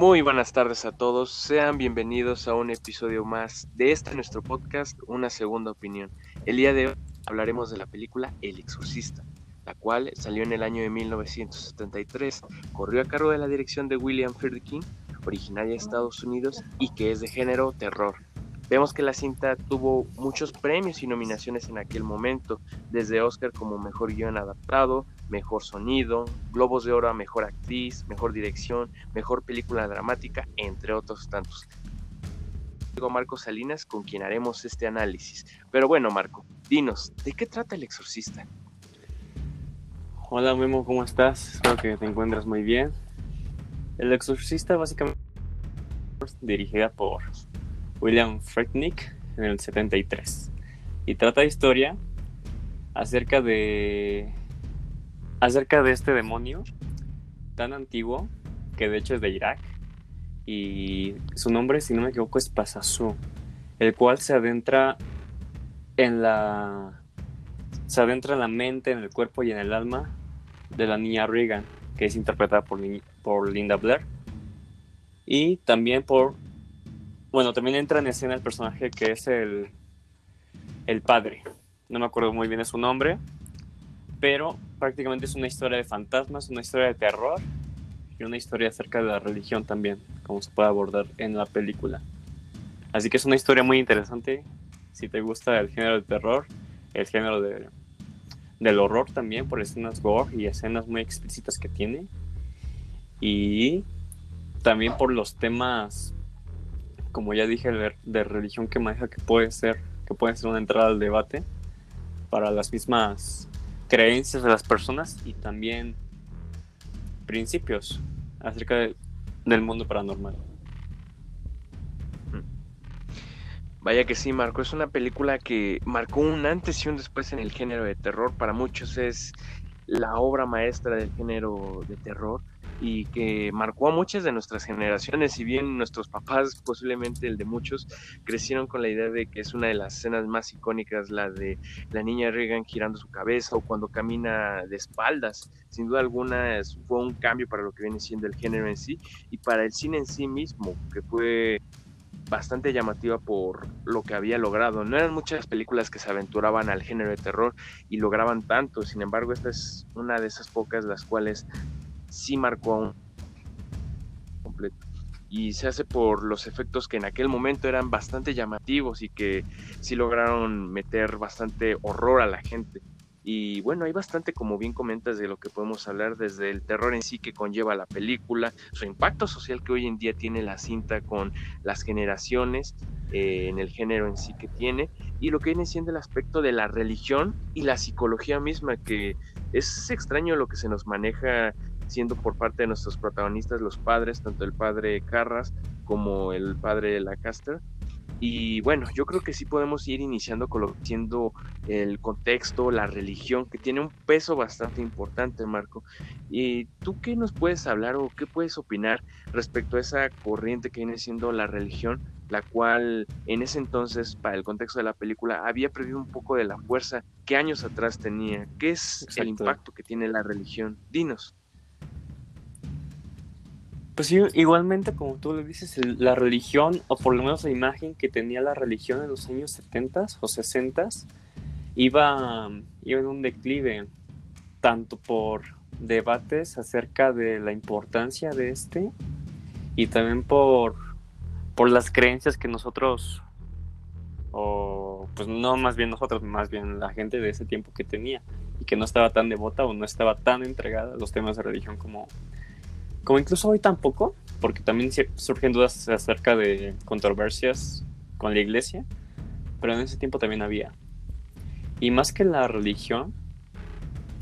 Muy buenas tardes a todos, sean bienvenidos a un episodio más de este nuestro podcast, Una Segunda Opinión. El día de hoy hablaremos de la película El Exorcista, la cual salió en el año de 1973, corrió a cargo de la dirección de William Friedkin, originaria de Estados Unidos y que es de género terror. Vemos que la cinta tuvo muchos premios y nominaciones en aquel momento, desde Oscar como Mejor Guión Adaptado, Mejor Sonido, Globos de Oro a Mejor Actriz, Mejor Dirección, Mejor Película Dramática, entre otros tantos. Digo Marco Salinas, con quien haremos este análisis. Pero bueno, Marco, dinos, ¿de qué trata El Exorcista? Hola Memo, ¿cómo estás? Espero que te encuentres muy bien. El Exorcista básicamente dirigida por William Frecknick en el 73 y trata de historia acerca de acerca de este demonio tan antiguo que de hecho es de Irak y su nombre si no me equivoco es Pasasu el cual se adentra en la se adentra en la mente, en el cuerpo y en el alma de la niña Regan, que es interpretada por, por Linda Blair, y también por bueno, también entra en escena el personaje que es el, el padre. No me acuerdo muy bien su nombre, pero prácticamente es una historia de fantasmas, una historia de terror y una historia acerca de la religión también, como se puede abordar en la película. Así que es una historia muy interesante. Si te gusta el género de terror, el género de, del horror también, por escenas gore y escenas muy explícitas que tiene. Y también por los temas como ya dije, de, religión que maneja que puede ser, que puede ser una entrada al debate para las mismas creencias de las personas y también principios acerca del mundo paranormal. Vaya que sí, Marco. Es una película que marcó un antes y un después en el género de terror. Para muchos es la obra maestra del género de terror y que marcó a muchas de nuestras generaciones, si bien nuestros papás, posiblemente el de muchos, crecieron con la idea de que es una de las escenas más icónicas, la de la niña Reagan girando su cabeza o cuando camina de espaldas. Sin duda alguna fue un cambio para lo que viene siendo el género en sí y para el cine en sí mismo, que fue bastante llamativa por lo que había logrado. No eran muchas películas que se aventuraban al género de terror y lograban tanto, sin embargo esta es una de esas pocas las cuales sí marcó un completo. Y se hace por los efectos que en aquel momento eran bastante llamativos y que sí lograron meter bastante horror a la gente. Y bueno, hay bastante, como bien comentas, de lo que podemos hablar desde el terror en sí que conlleva la película, su impacto social que hoy en día tiene la cinta con las generaciones, eh, en el género en sí que tiene, y lo que viene siendo el aspecto de la religión y la psicología misma, que es extraño lo que se nos maneja siendo por parte de nuestros protagonistas los padres, tanto el padre Carras como el padre Lacaster. Y bueno, yo creo que sí podemos ir iniciando conociendo el contexto, la religión, que tiene un peso bastante importante, Marco. ¿Y tú qué nos puedes hablar o qué puedes opinar respecto a esa corriente que viene siendo la religión, la cual en ese entonces, para el contexto de la película, había perdido un poco de la fuerza que años atrás tenía? ¿Qué es el impacto que tiene la religión? Dinos. Pues igualmente como tú le dices, la religión, o por lo menos la imagen que tenía la religión en los años 70 o 60 iba, iba en un declive, tanto por debates acerca de la importancia de este y también por, por las creencias que nosotros, o pues no más bien nosotros, más bien la gente de ese tiempo que tenía y que no estaba tan devota o no estaba tan entregada a los temas de religión como como incluso hoy tampoco, porque también surgen dudas acerca de controversias con la iglesia, pero en ese tiempo también había. Y más que la religión,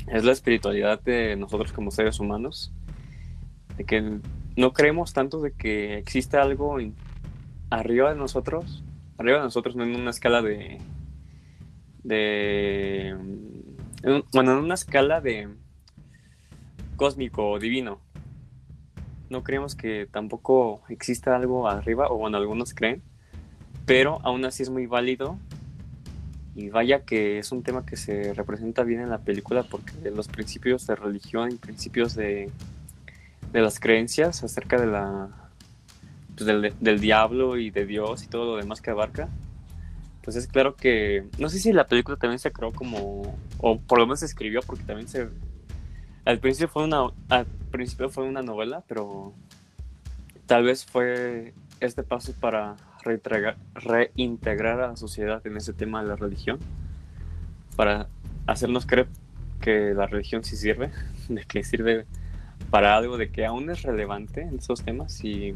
es la espiritualidad de nosotros como seres humanos, de que no creemos tanto de que existe algo arriba de nosotros, arriba de nosotros no en una escala de, de, bueno, en una escala de cósmico o divino, no creemos que tampoco exista algo arriba, o bueno, algunos creen, pero aún así es muy válido. Y vaya que es un tema que se representa bien en la película porque los principios de religión y principios de, de las creencias acerca de la, pues, del, del, diablo y de Dios y todo lo demás que abarca, pues es claro que, no sé si la película también se creó como, o por lo menos se escribió porque también se, al principio fue una, principio fue una novela, pero tal vez fue este paso para reintegrar a la sociedad en ese tema de la religión, para hacernos creer que la religión sí sirve, de que sirve para algo, de que aún es relevante en esos temas y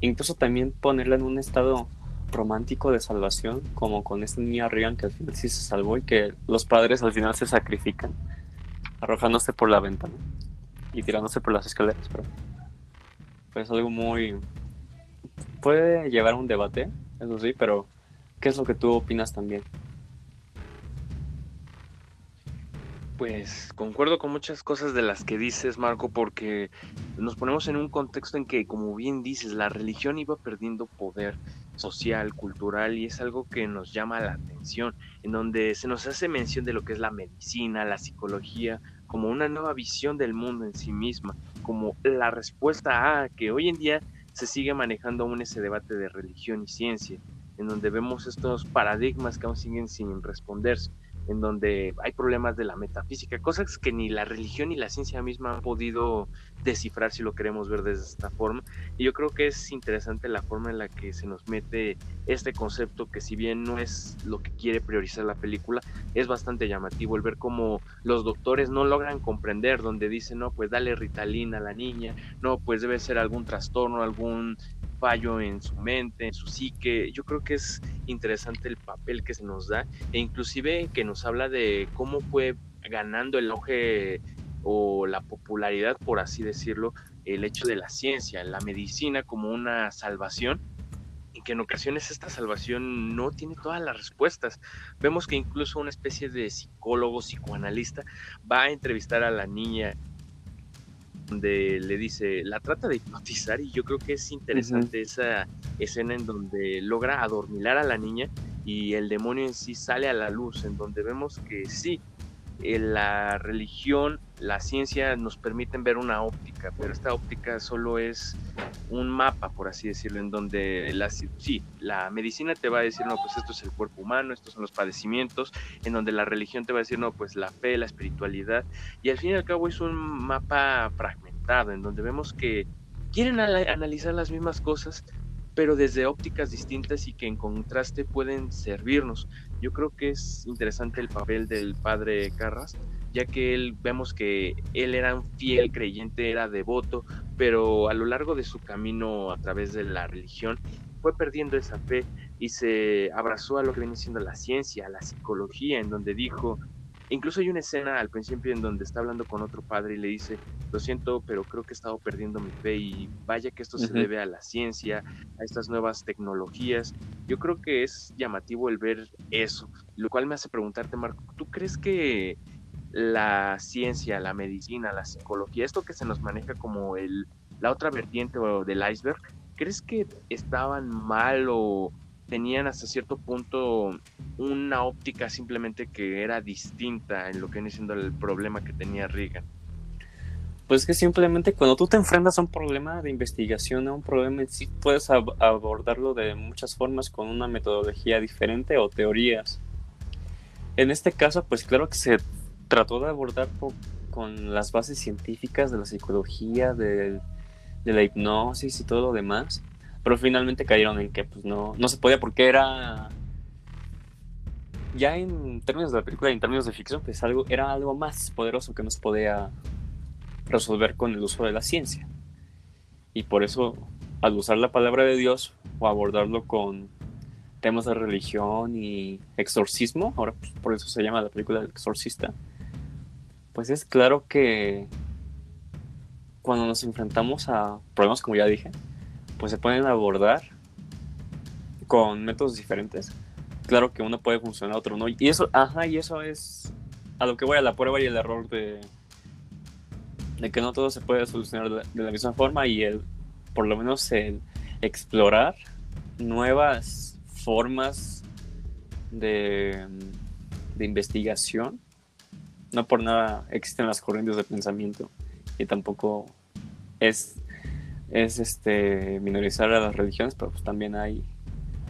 incluso también ponerla en un estado romántico de salvación, como con esta niña Regan que al final sí se salvó y que los padres al final se sacrifican, arrojándose por la ventana y tirándose por las escaleras. Pero pues algo muy... Puede llevar a un debate, eso sí, pero ¿qué es lo que tú opinas también? Pues concuerdo con muchas cosas de las que dices, Marco, porque nos ponemos en un contexto en que, como bien dices, la religión iba perdiendo poder social, cultural, y es algo que nos llama la atención, en donde se nos hace mención de lo que es la medicina, la psicología, como una nueva visión del mundo en sí misma, como la respuesta a que hoy en día se sigue manejando aún ese debate de religión y ciencia, en donde vemos estos paradigmas que aún siguen sin responderse en donde hay problemas de la metafísica, cosas que ni la religión ni la ciencia misma han podido descifrar si lo queremos ver desde esta forma. Y yo creo que es interesante la forma en la que se nos mete este concepto que si bien no es lo que quiere priorizar la película, es bastante llamativo el ver cómo los doctores no logran comprender, donde dicen, no, pues dale ritalina a la niña, no, pues debe ser algún trastorno, algún fallo en su mente, en su psique. Yo creo que es interesante el papel que se nos da e inclusive que nos habla de cómo fue ganando el auge o la popularidad, por así decirlo, el hecho de la ciencia, la medicina como una salvación y que en ocasiones esta salvación no tiene todas las respuestas. Vemos que incluso una especie de psicólogo, psicoanalista, va a entrevistar a la niña donde le dice, la trata de hipnotizar y yo creo que es interesante esa escena en donde logra adormilar a la niña y el demonio en sí sale a la luz, en donde vemos que sí, eh, la religión, la ciencia nos permiten ver una óptica, pero esta óptica solo es un mapa, por así decirlo, en donde la, sí, la medicina te va a decir, no, pues esto es el cuerpo humano, estos son los padecimientos, en donde la religión te va a decir, no, pues la fe, la espiritualidad, y al fin y al cabo es un mapa fragmentado, en donde vemos que quieren analizar las mismas cosas, pero desde ópticas distintas y que en contraste pueden servirnos. Yo creo que es interesante el papel del padre Carras, ya que él vemos que él era un fiel creyente, era devoto, pero a lo largo de su camino a través de la religión fue perdiendo esa fe y se abrazó a lo que viene siendo la ciencia, la psicología, en donde dijo, Incluso hay una escena al principio en donde está hablando con otro padre y le dice, lo siento, pero creo que he estado perdiendo mi fe y vaya que esto se debe a la ciencia, a estas nuevas tecnologías. Yo creo que es llamativo el ver eso, lo cual me hace preguntarte, Marco, ¿tú crees que la ciencia, la medicina, la psicología, esto que se nos maneja como el, la otra vertiente del iceberg, ¿crees que estaban mal o tenían hasta cierto punto una óptica simplemente que era distinta en lo que viene siendo el problema que tenía Reagan. Pues que simplemente cuando tú te enfrentas a un problema de investigación, a un problema en sí, puedes abordarlo de muchas formas con una metodología diferente o teorías. En este caso, pues claro que se trató de abordar con las bases científicas de la psicología, de la hipnosis y todo lo demás pero finalmente cayeron en que pues no, no se podía porque era ya en términos de la película, en términos de ficción, pues algo, era algo más poderoso que no se podía resolver con el uso de la ciencia. Y por eso, al usar la palabra de Dios o abordarlo con temas de religión y exorcismo, ahora pues, por eso se llama la película del exorcista, pues es claro que cuando nos enfrentamos a problemas, como ya dije, pues se pueden abordar con métodos diferentes. Claro que uno puede funcionar, otro no. Y eso, ajá, y eso es a lo que voy a la prueba y el error de, de que no todo se puede solucionar de la, misma forma y el, por lo menos el explorar nuevas formas de, de investigación. No por nada existen las corrientes de pensamiento y tampoco es es este minorizar a las religiones, pero pues también hay,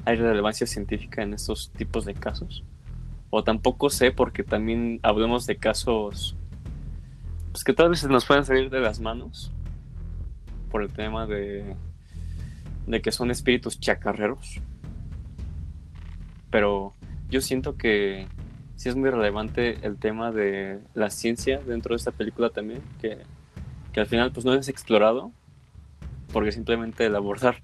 hay relevancia científica en estos tipos de casos. O tampoco sé, porque también hablamos de casos pues que tal vez nos pueden salir de las manos por el tema de, de que son espíritus chacarreros. Pero yo siento que sí es muy relevante el tema de la ciencia dentro de esta película también, que, que al final pues no es explorado, porque simplemente el abordar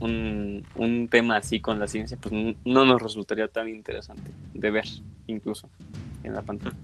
un, un, tema así con la ciencia pues no nos resultaría tan interesante de ver incluso en la pantalla.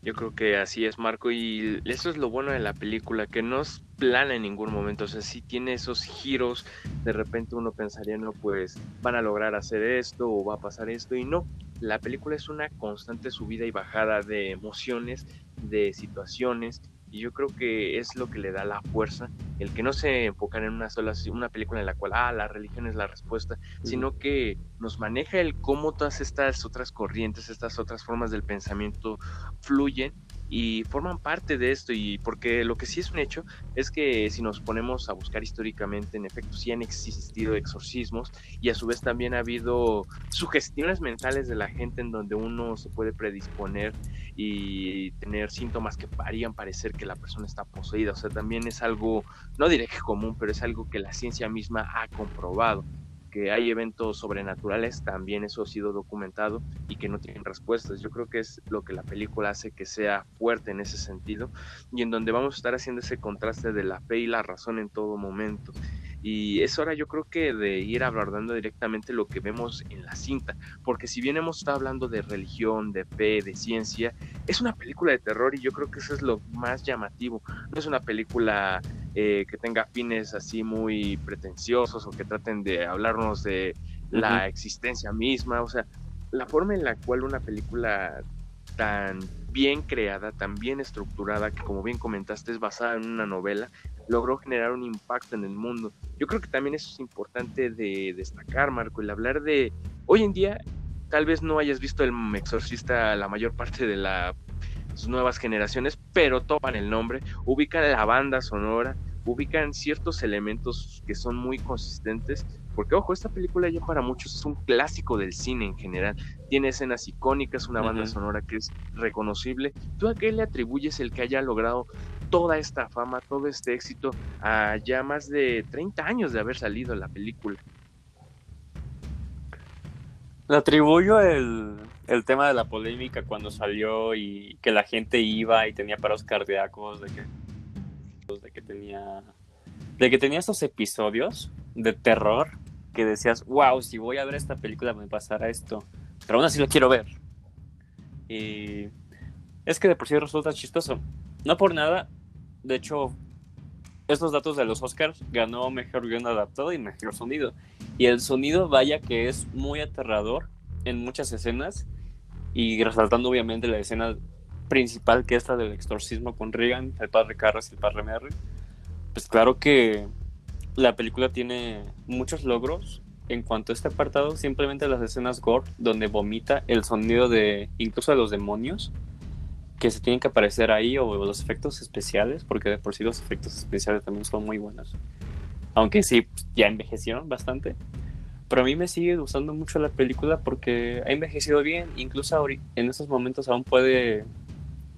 Yo creo que así es, Marco, y eso es lo bueno de la película, que no es plana en ningún momento, o sea, sí tiene esos giros, de repente uno pensaría, no, pues van a lograr hacer esto o va a pasar esto, y no, la película es una constante subida y bajada de emociones, de situaciones, y yo creo que es lo que le da la fuerza, el que no se enfocan en una sola, una película en la cual, ah, la religión es la respuesta, sino que nos maneja el cómo todas estas otras corrientes, estas otras formas del pensamiento fluyen y forman parte de esto y porque lo que sí es un hecho es que si nos ponemos a buscar históricamente en efecto sí han existido exorcismos y a su vez también ha habido sugestiones mentales de la gente en donde uno se puede predisponer y tener síntomas que harían parecer que la persona está poseída. O sea también es algo no diré que común pero es algo que la ciencia misma ha comprobado que hay eventos sobrenaturales, también eso ha sido documentado y que no tienen respuestas. Yo creo que es lo que la película hace que sea fuerte en ese sentido y en donde vamos a estar haciendo ese contraste de la fe y la razón en todo momento. Y es hora yo creo que de ir abordando directamente lo que vemos en la cinta, porque si bien hemos estado hablando de religión, de fe, de ciencia, es una película de terror y yo creo que eso es lo más llamativo. No es una película eh, que tenga fines así muy pretenciosos o que traten de hablarnos de la existencia misma, o sea, la forma en la cual una película tan bien creada, tan bien estructurada, que como bien comentaste es basada en una novela, logró generar un impacto en el mundo. Yo creo que también eso es importante de destacar, Marco, el hablar de, hoy en día, tal vez no hayas visto el exorcista la mayor parte de las nuevas generaciones, pero topan el nombre, ubican la banda sonora, ubican ciertos elementos que son muy consistentes, porque ojo, esta película ya para muchos es un clásico del cine en general, tiene escenas icónicas, una banda sonora que es reconocible. ¿Tú a qué le atribuyes el que haya logrado toda esta fama, todo este éxito a ya más de 30 años de haber salido la película? Le atribuyo el, el tema de la polémica cuando salió y que la gente iba y tenía paros cardíacos, de que tenía de que tenía estos episodios de terror que decías, wow, si voy a ver esta película me pasará esto, pero aún así lo quiero ver. Y es que de por sí resulta chistoso. No por nada, de hecho, estos datos de los Oscars ganó mejor guion adaptado y mejor sonido. Y el sonido, vaya que es muy aterrador en muchas escenas y resaltando obviamente la escena principal que esta del exorcismo con Regan, el padre Carras y el padre Merry, pues claro que la película tiene muchos logros en cuanto a este apartado, simplemente las escenas gore donde vomita el sonido de incluso de los demonios que se tienen que aparecer ahí o los efectos especiales, porque de por sí los efectos especiales también son muy buenos. Aunque sí, pues, ya envejecieron bastante. Pero a mí me sigue gustando mucho la película porque ha envejecido bien. Incluso en estos momentos aún puede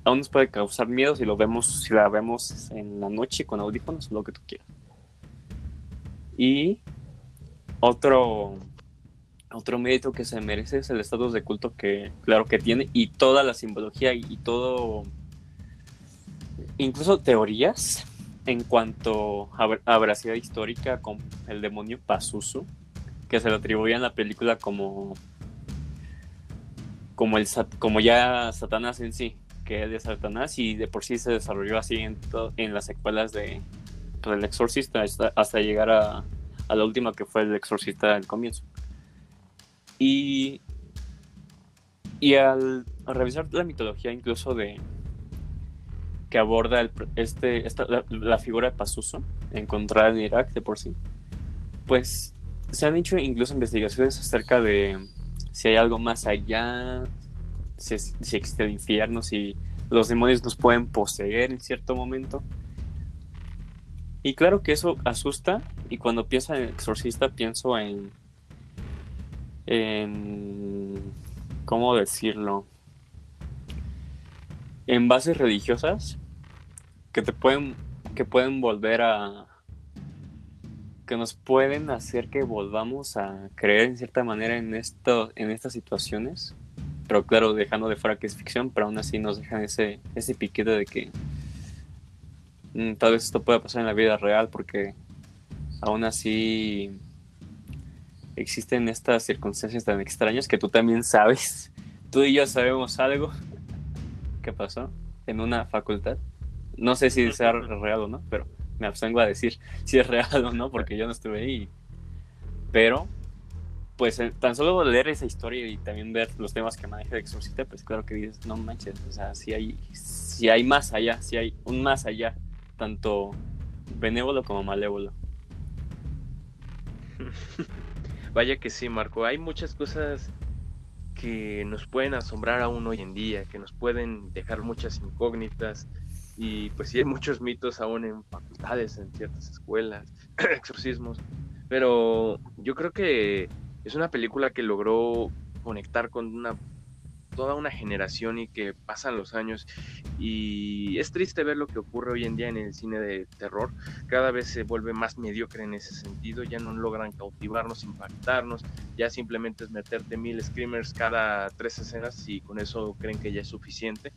aún nos puede causar miedo si lo vemos, si la vemos en la noche con audífonos, lo que tú quieras. Y otro, otro mérito que se merece es el estatus de culto que, claro que tiene, y toda la simbología y, todo, incluso teorías en cuanto a, veracidad histórica con el demonio Pazuzu, que se le atribuye en la película como, como, el, como ya Satanás en sí que es de Satanás y de por sí se desarrolló así en, en las secuelas de Exorcista hasta, llegar a, a, la última que fue El Exorcista del comienzo. Y, y al, revisar la mitología incluso de que aborda este, esta, la, figura de Pazuzu encontrada en Irak de por sí, pues se han hecho incluso investigaciones acerca de si hay algo más allá, si, existe el infierno, si los demonios nos pueden poseer en cierto momento. Y claro que eso asusta, y cuando pienso en exorcista pienso en, en, ¿cómo decirlo? En bases religiosas que te pueden, que pueden volver a, que nos pueden hacer que volvamos a creer en cierta manera en, esto, en estas situaciones. Pero claro, dejando de fuera que es ficción, pero aún así nos dejan ese, ese piquete de que mm, tal vez esto pueda pasar en la vida real porque aún así existen estas circunstancias tan extrañas que tú también sabes. Tú y yo sabemos algo que pasó en una facultad. No sé si sea real o no, pero me abstengo a decir si es real o no, porque yo no estuve ahí. Pero, pues eh, tan solo leer esa historia y también ver los temas que maneja el exorcista, pues claro que dices, no manches, o sea, si hay, si hay más allá, si hay un más allá, tanto benévolo como malévolo. Vaya que sí, Marco, hay muchas cosas que nos pueden asombrar aún hoy en día, que nos pueden dejar muchas incógnitas, y pues sí hay muchos mitos aún en en ciertas escuelas, exorcismos, pero yo creo que es una película que logró conectar con una toda una generación y que pasan los años y es triste ver lo que ocurre hoy en día en el cine de terror. Cada vez se vuelve más mediocre en ese sentido, ya no logran cautivarnos, impactarnos, ya simplemente es meterte mil screamers cada tres escenas y con eso creen que ya es suficiente.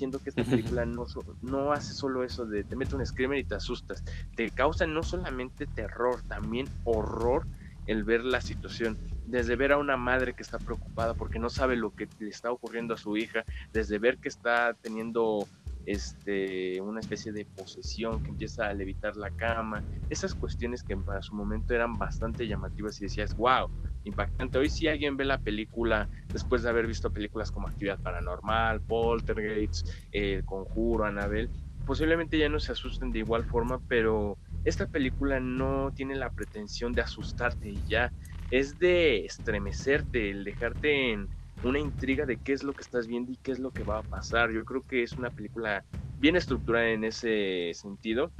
Siento que esta película no, no hace solo eso de te mete un screamer y te asustas, te causa no solamente terror, también horror el ver la situación desde ver a una madre que está preocupada porque no sabe lo que le está ocurriendo a su hija, desde ver que está teniendo este, una especie de posesión que empieza a levitar la cama, esas cuestiones que para su momento eran bastante llamativas y decías, wow, impactante. Hoy si alguien ve la película después de haber visto películas como Actividad Paranormal, Poltergeist, El Conjuro, Anabel, posiblemente ya no se asusten de igual forma, pero esta película no tiene la pretensión de asustarte y ya es de estremecerte, el dejarte en una intriga de qué es lo que estás viendo y qué es lo que va a pasar. Yo creo que es una película bien estructurada en ese sentido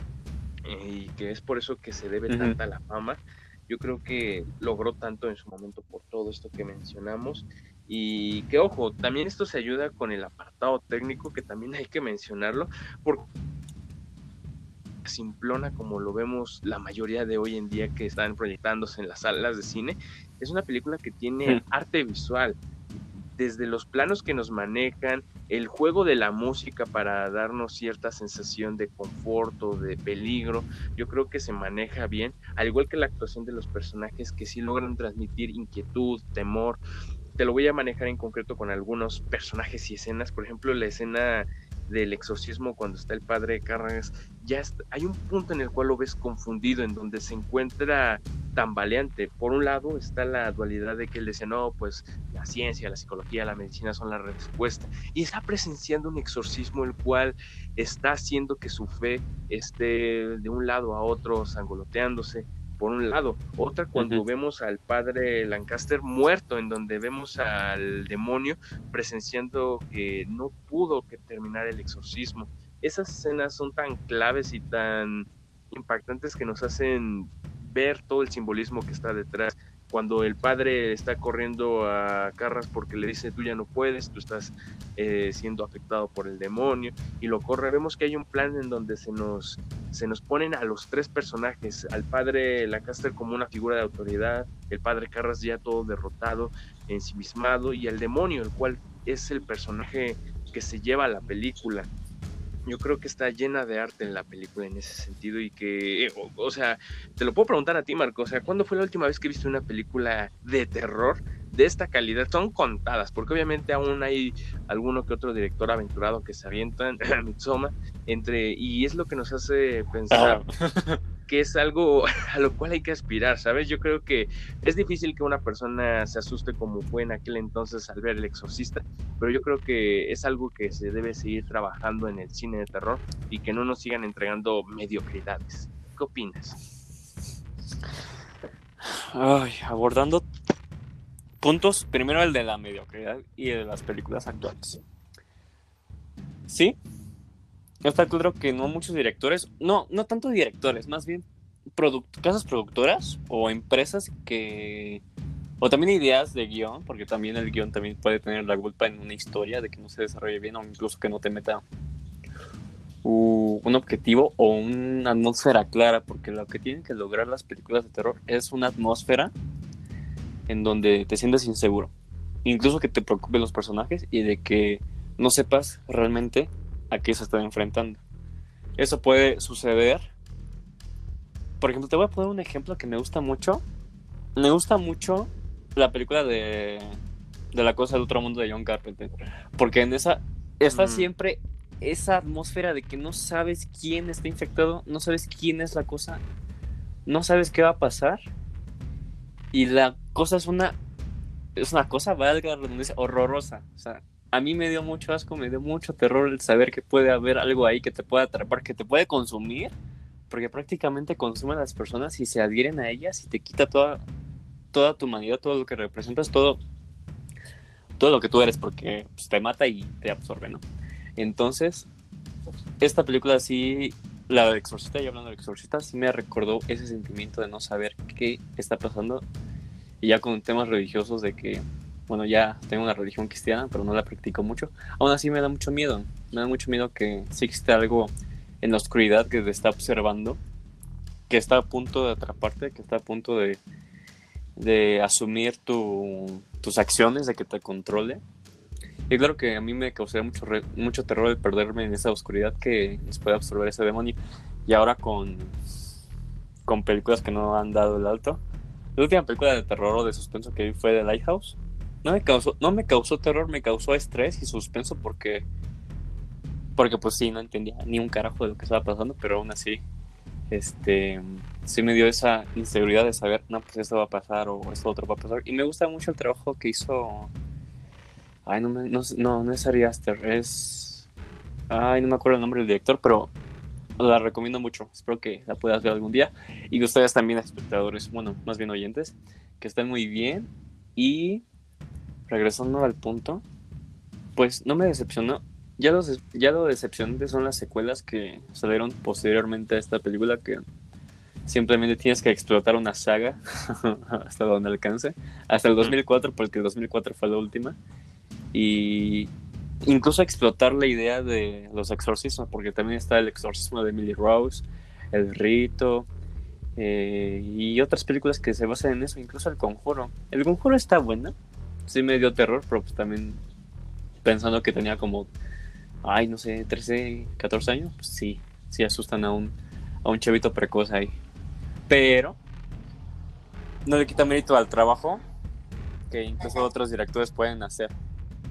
eh, y que es por eso que se debe tanta la fama. Yo creo que logró tanto en su momento por todo esto que mencionamos. Y que ojo, también esto se ayuda con el apartado técnico, que también hay que mencionarlo, porque simplona como lo vemos la mayoría de hoy en día que están proyectándose en las salas de cine. Es una película que tiene arte visual, desde los planos que nos manejan, el juego de la música para darnos cierta sensación de confort o de peligro, yo creo que se maneja bien, al igual que la actuación de los personajes que sí logran transmitir inquietud, temor. Te lo voy a manejar en concreto con algunos personajes y escenas, por ejemplo, la escena del exorcismo cuando está el padre Carras, ya hay un punto en el cual lo ves confundido, en donde se encuentra tambaleante. Por un lado está la dualidad de que él decía, no, pues la ciencia, la psicología, la medicina son la respuesta. Y está presenciando un exorcismo el cual está haciendo que su fe esté de un lado a otro sangoloteándose por un lado. Otra cuando vemos al padre Lancaster muerto, en donde vemos al demonio presenciando que no pudo que terminar el exorcismo. Esas escenas son tan claves y tan impactantes que nos hacen ver todo el simbolismo que está detrás. Cuando el padre está corriendo a Carras porque le dice tú ya no puedes, tú estás eh, siendo afectado por el demonio y lo corre, vemos que hay un plan en donde se nos, se nos ponen a los tres personajes, al padre Lancaster como una figura de autoridad, el padre Carras ya todo derrotado, ensimismado y el demonio, el cual es el personaje que se lleva a la película yo creo que está llena de arte en la película en ese sentido y que, eh, o, sea, te lo puedo preguntar a ti, Marco, o sea, ¿cuándo fue la última vez que viste una película de terror de esta calidad? Son contadas, porque obviamente aún hay alguno que otro director aventurado que se avientan Mitsoma entre, y es lo que nos hace pensar. Que es algo a lo cual hay que aspirar, ¿sabes? Yo creo que es difícil que una persona se asuste como fue en aquel entonces al ver El Exorcista, pero yo creo que es algo que se debe seguir trabajando en el cine de terror y que no nos sigan entregando mediocridades. ¿Qué opinas? Ay, abordando puntos, primero el de la mediocridad y el de las películas actuales. Sí, está claro que no muchos directores, no, no tanto directores, más bien casas productoras o empresas que o también ideas de guion, porque también el guion también puede tener la culpa en una historia de que no se desarrolle bien o incluso que no te meta un objetivo o una atmósfera clara, porque lo que tienen que lograr las películas de terror es una atmósfera en donde te sientes inseguro, incluso que te preocupen los personajes y de que no sepas realmente a qué se están enfrentando. Eso puede suceder. Por ejemplo, te voy a poner un ejemplo que me gusta mucho. Me gusta mucho la película de, de La cosa del otro mundo de John Carpenter. Porque en esa está siempre esa atmósfera de que no sabes quién está infectado, no sabes quién es la cosa, no sabes qué va a pasar. Y la cosa es una es una cosa, valga horrorosa. O sea, a mí me dio mucho asco, me dio mucho terror el saber que puede haber algo ahí que te puede atrapar, que te puede consumir, porque prácticamente consume a las personas y se adhieren a ellas y te quita toda, toda tu humanidad, todo lo que representas, todo, todo lo que tú eres, porque pues, te mata y te absorbe, ¿no? Entonces, esta película sí, la de Exorcista, y hablando de Exorcista, sí me recordó ese sentimiento de no saber qué está pasando, y ya con temas religiosos de que, bueno, ya tengo una religión cristiana, pero no la practico mucho, aún así me da mucho miedo, me da mucho miedo que sí existe algo en la oscuridad que te está observando, que está a punto de atraparte, que está a punto de de asumir tus acciones, de que te controle. Y claro que a mí me causaría mucho, mucho terror el perderme en esa oscuridad que nos puede absorber ese demonio. Y ahora con, con películas que no han dado el alto. La última película de terror o de suspenso que vi fue The Lighthouse. No me causó, no me causó terror, me causó estrés y suspenso porque porque pues sí, no entendía ni un carajo de lo que estaba pasando, pero aún así este, sí me dio esa inseguridad de saber, no, pues esto va a pasar o esto otro va a pasar. Y me gusta mucho el trabajo que hizo. Ay, no, me, no, no, no es Ari Aster, es. Ay, no me acuerdo el nombre del director, pero la recomiendo mucho. Espero que la puedas ver algún día. Y ustedes también, espectadores, bueno, más bien oyentes, que estén muy bien. Y regresando al punto, pues no me decepcionó. Ya, los, ya lo decepcionante son las secuelas que salieron posteriormente a esta película que simplemente tienes que explotar una saga hasta donde alcance. Hasta el 2004, porque el 2004 fue la última. Y incluso explotar la idea de los exorcismos, porque también está el exorcismo de Emily Rose, El Rito, eh, y otras películas que se basan en eso, incluso El Conjuro. El Conjuro está bueno, sí me dio terror, pero pues también pensando que tenía como ay, no sé, 13, 14 años, pues sí, sí asustan a un, a un chavito precoz ahí. Pero no le quita mérito al trabajo que incluso otros directores pueden hacer.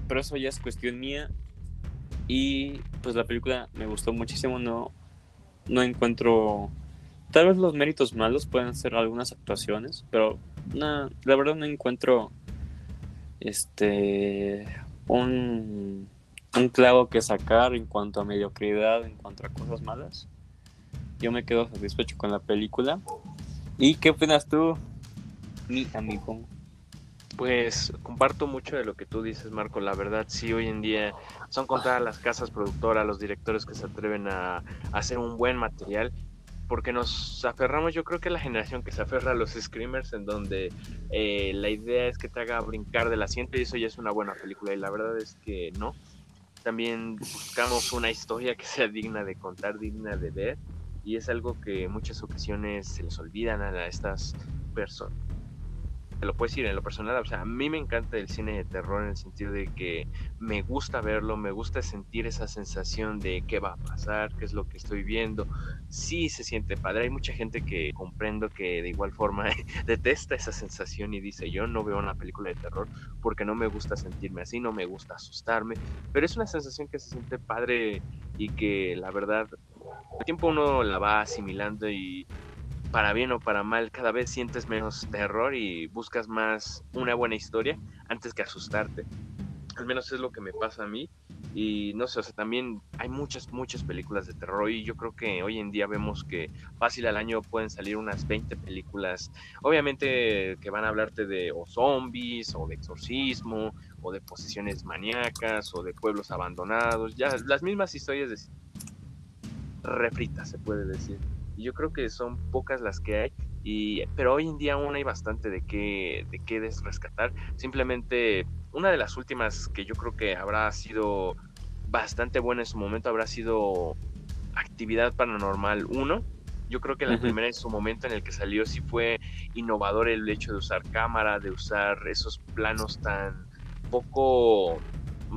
Pero eso ya es cuestión mía. Y pues la película me gustó muchísimo. No, no encuentro. Tal vez los méritos malos pueden ser algunas actuaciones. Pero no, la verdad no encuentro. Este. Un un clavo que sacar en cuanto a mediocridad, en cuanto a cosas malas. Yo me quedo satisfecho con la película. ¿Y qué opinas tú, mi amigo? Pues comparto mucho de lo que tú dices, Marco. La verdad, sí, hoy en día son contadas las casas productoras, los directores que se atreven a, hacer un buen material porque nos aferramos, yo creo que la generación que se aferra a los screamers, en donde eh, la idea es que te haga brincar del asiento y eso ya es una buena película, y la verdad es que no. También buscamos una historia que sea digna de contar, digna de ver, y es algo que en muchas ocasiones se les olvidan a estas personas te lo puedo decir en lo personal, o sea, a mí me encanta el cine de terror en el sentido de que me gusta verlo, me gusta sentir esa sensación de qué va a pasar, qué es lo que estoy viendo. Sí se siente padre, hay mucha gente que comprendo que de igual forma detesta esa sensación y dice, yo no veo una película de terror porque no me gusta sentirme así, no me gusta asustarme, pero es una sensación que se siente padre y que la verdad, el tiempo uno la va asimilando y para bien o para mal, cada vez sientes menos terror y buscas más una buena historia antes que asustarte. Al menos es lo que me pasa a mí. Y no sé, o sea, también hay muchas, muchas películas de terror y yo creo que hoy en día vemos que fácil al año pueden salir unas 20 películas, obviamente que van a hablarte de o zombies o de exorcismo o de posesiones maníacas o de pueblos abandonados, ya las mismas historias de refrita, se puede decir. Y yo creo que son pocas las que hay, y, pero hoy en día aún hay bastante de qué, de qué rescatar. Simplemente una de las últimas que yo creo que habrá sido bastante buena en su momento habrá sido Actividad Paranormal 1. Yo creo que la primera en su momento en el que salió sí fue innovador el hecho de usar cámara, de usar esos planos tan poco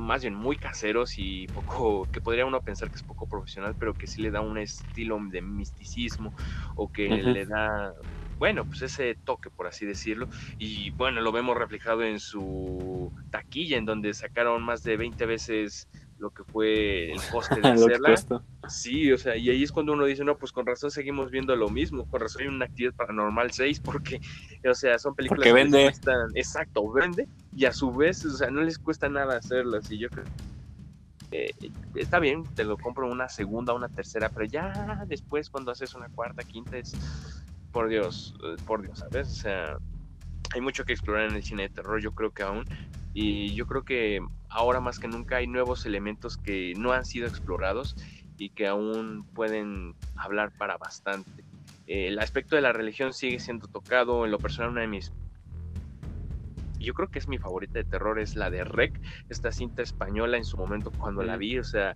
más bien muy caseros y poco, que podría uno pensar que es poco profesional, pero que sí le da un estilo de misticismo o que le da, bueno, pues ese toque, por así decirlo. Y bueno, lo vemos reflejado en su taquilla, en donde sacaron más de 20 veces lo que fue el coste de hacerla. sí, o sea, y ahí es cuando uno dice, no, pues con razón seguimos viendo lo mismo, con razón hay una actividad paranormal 6, porque, o sea, son películas que vende. Cuestan, exacto, vende, y a su vez, o sea, no les cuesta nada hacerlas, y yo creo está bien, te lo compro una segunda, una tercera, pero ya después cuando haces una cuarta, quinta, es, por Dios, eh, por Dios, ¿sabes? O sea, hay mucho que explorar en el cine de terror, yo creo que aún, y yo creo que ahora más que nunca hay nuevos elementos que no han sido explorados y que aún pueden hablar para bastante. El aspecto de la religión sigue siendo tocado, en lo personal una de mis yo creo que es mi favorita de terror, es la de Rec, esta cinta española en su momento cuando la vi, o sea,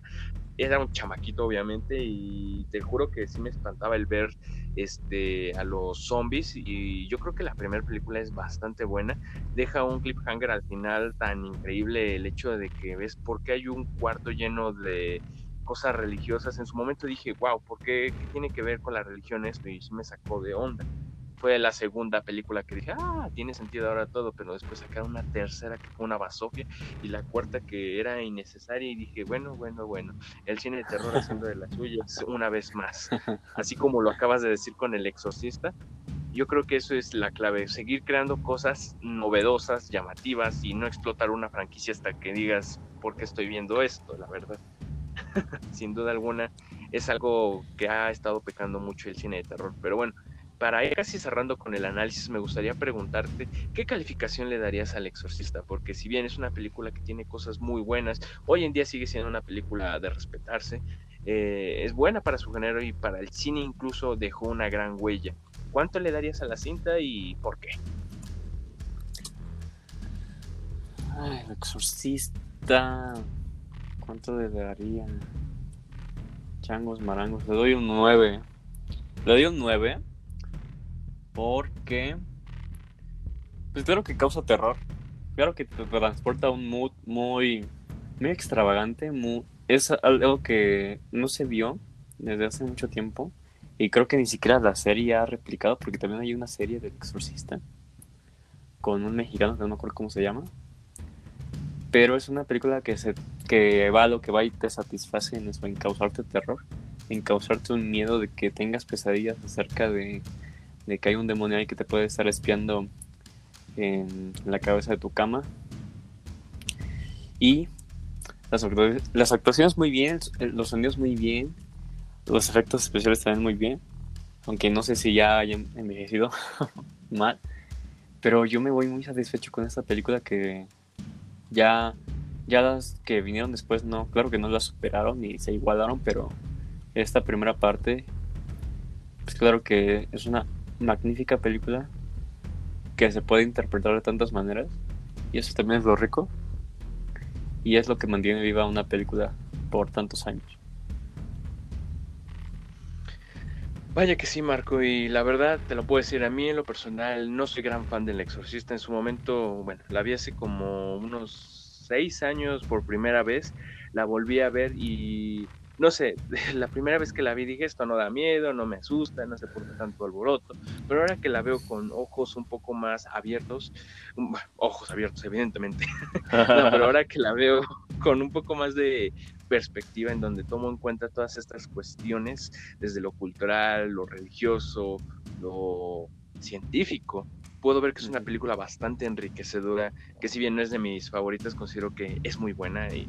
era un chamaquito obviamente y te juro que sí me espantaba el ver este a los zombies y yo creo que la primera película es bastante buena deja un cliffhanger al final tan increíble el hecho de que ves por qué hay un cuarto lleno de cosas religiosas en su momento dije wow por qué, ¿Qué tiene que ver con la religión esto y me sacó de onda fue la segunda película que dije, ah, tiene sentido ahora todo, pero después sacaron una tercera que fue una basofia y la cuarta que era innecesaria y dije, bueno, bueno, bueno, el cine de terror haciendo de las suyas una vez más. Así como lo acabas de decir con El Exorcista, yo creo que eso es la clave, seguir creando cosas novedosas, llamativas y no explotar una franquicia hasta que digas, ¿por qué estoy viendo esto? La verdad. Sin duda alguna es algo que ha estado pecando mucho el cine de terror, pero bueno, para ir casi cerrando con el análisis, me gustaría preguntarte qué calificación le darías al Exorcista, porque si bien es una película que tiene cosas muy buenas, hoy en día sigue siendo una película de respetarse, eh, es buena para su género y para el cine incluso dejó una gran huella. ¿Cuánto le darías a la cinta y por qué? Ay, el Exorcista, ¿cuánto le daría? Changos, marangos, le doy un 9. Le doy un 9 porque, pues claro que causa terror. Claro que te transporta a un mood muy, muy extravagante. Es algo que no se vio desde hace mucho tiempo. Y creo que ni siquiera la serie ha replicado, porque también hay una serie del exorcista con un mexicano que no me acuerdo cómo se llama. Pero es una película que, se, que va a lo que va y te satisface en eso, en causarte terror, en causarte un miedo de que tengas pesadillas acerca de de que hay un demonio ahí que te puede estar espiando en la cabeza de tu cama. Y las, actuaciones muy bien, los sonidos muy bien, los efectos especiales también muy bien, aunque no sé si ya hayan envejecido mal, pero yo me voy muy satisfecho con esta película que ya, ya las que vinieron después, no, claro que no las superaron ni se igualaron, pero esta primera parte, pues claro que es una magnífica película que se puede interpretar de tantas maneras y eso también es lo rico y es lo que mantiene viva una película por tantos años. Vaya que sí, Marco, y la verdad te lo puedo decir, a mí en lo personal no soy gran fan del Exorcista. En su momento, bueno, la vi hace como unos seis años por primera vez, la volví a ver y no sé, la primera vez que la vi dije esto no da miedo, no me asusta, no sé por qué tanto alboroto, pero ahora que la veo con ojos un poco más abiertos, ojos abiertos evidentemente, pero ahora que la veo con un poco más de perspectiva en donde tomo en cuenta todas estas cuestiones desde lo cultural, lo religioso, lo científico, puedo ver que es una película bastante enriquecedora, que si bien no es de mis favoritas, considero que es muy buena y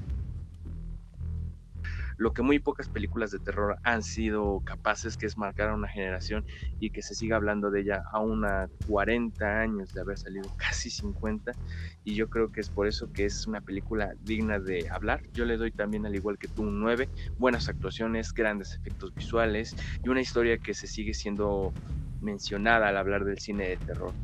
lo que muy pocas películas de terror han sido capaces, que es marcar a una generación y que se siga hablando de ella a una 40 años de haber salido, casi 50, y yo creo que es por eso que es una película digna de hablar. Yo le doy también, al igual que tú, un 9, buenas actuaciones, grandes efectos visuales y una historia que se sigue siendo mencionada al hablar del cine de terror.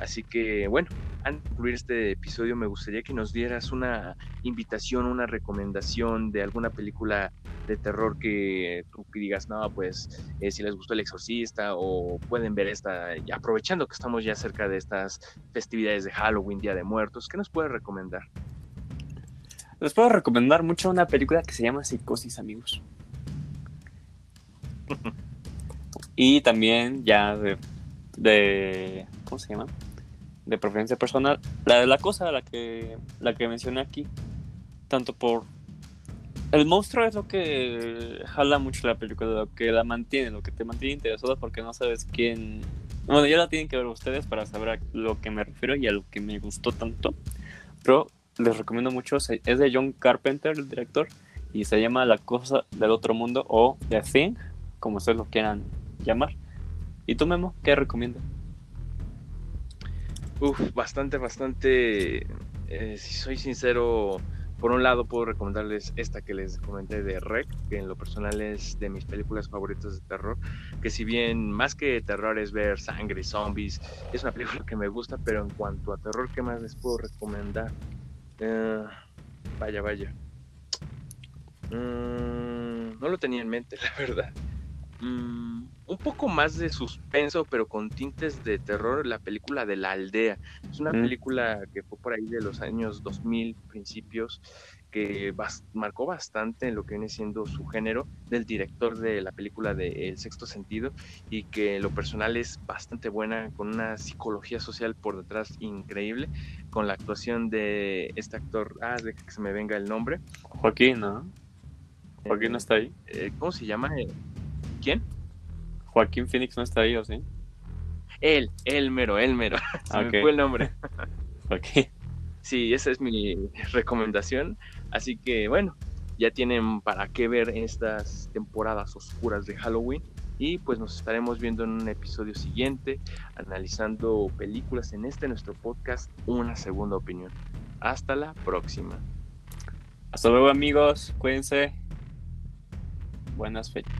Así que bueno, antes de concluir este episodio me gustaría que nos dieras una invitación, una recomendación de alguna película de terror que tú digas, no, pues eh, si les gustó El Exorcista o pueden ver esta, aprovechando que estamos ya cerca de estas festividades de Halloween, Día de Muertos, ¿qué nos puedes recomendar? Les puedo recomendar mucho una película que se llama Psicosis, amigos. y también ya de, de ¿cómo se llama? De preferencia personal, la de la cosa, la que, la que mencioné aquí, tanto por... El monstruo es lo que jala mucho la película, lo que la mantiene, lo que te mantiene interesado porque no sabes quién... Bueno, ya la tienen que ver ustedes para saber a lo que me refiero y a lo que me gustó tanto. Pero les recomiendo mucho, es de John Carpenter, el director, y se llama La cosa del otro mundo o The Thing, como ustedes lo quieran llamar. ¿Y tú, Memo, qué recomiendas? Uf, bastante, bastante. Eh, si soy sincero, por un lado puedo recomendarles esta que les comenté de Rec, que en lo personal es de mis películas favoritas de terror, que si bien más que terror es ver sangre zombies, es una película que me gusta, pero en cuanto a terror, ¿qué más les puedo recomendar? Eh, vaya, vaya. Mm, no lo tenía en mente, la verdad. Mm, un poco más de suspenso, pero con tintes de terror, la película de la aldea. Es una película que fue por ahí de los años 2000, principios, que marcó bastante en lo que viene siendo su género, del director de la película de El Sexto Sentido, y que lo personal es bastante buena, con una psicología social por detrás increíble, con la actuación de este actor, ah, de que se me venga el nombre. Joaquín, ¿no? Joaquín no está ahí. Eh, ¿Cómo se llama? ¿Quién? Joaquín Phoenix no está ahí, ¿o sí? Él, Elmero, Elmero. Se me fue el nombre. ok. Sí, esa es mi recomendación. Así que bueno, ya tienen para qué ver estas temporadas oscuras de Halloween. Y pues nos estaremos viendo en un episodio siguiente, analizando películas en este nuestro podcast, Una Segunda Opinión. Hasta la próxima. Hasta luego amigos, cuídense. Buenas fechas.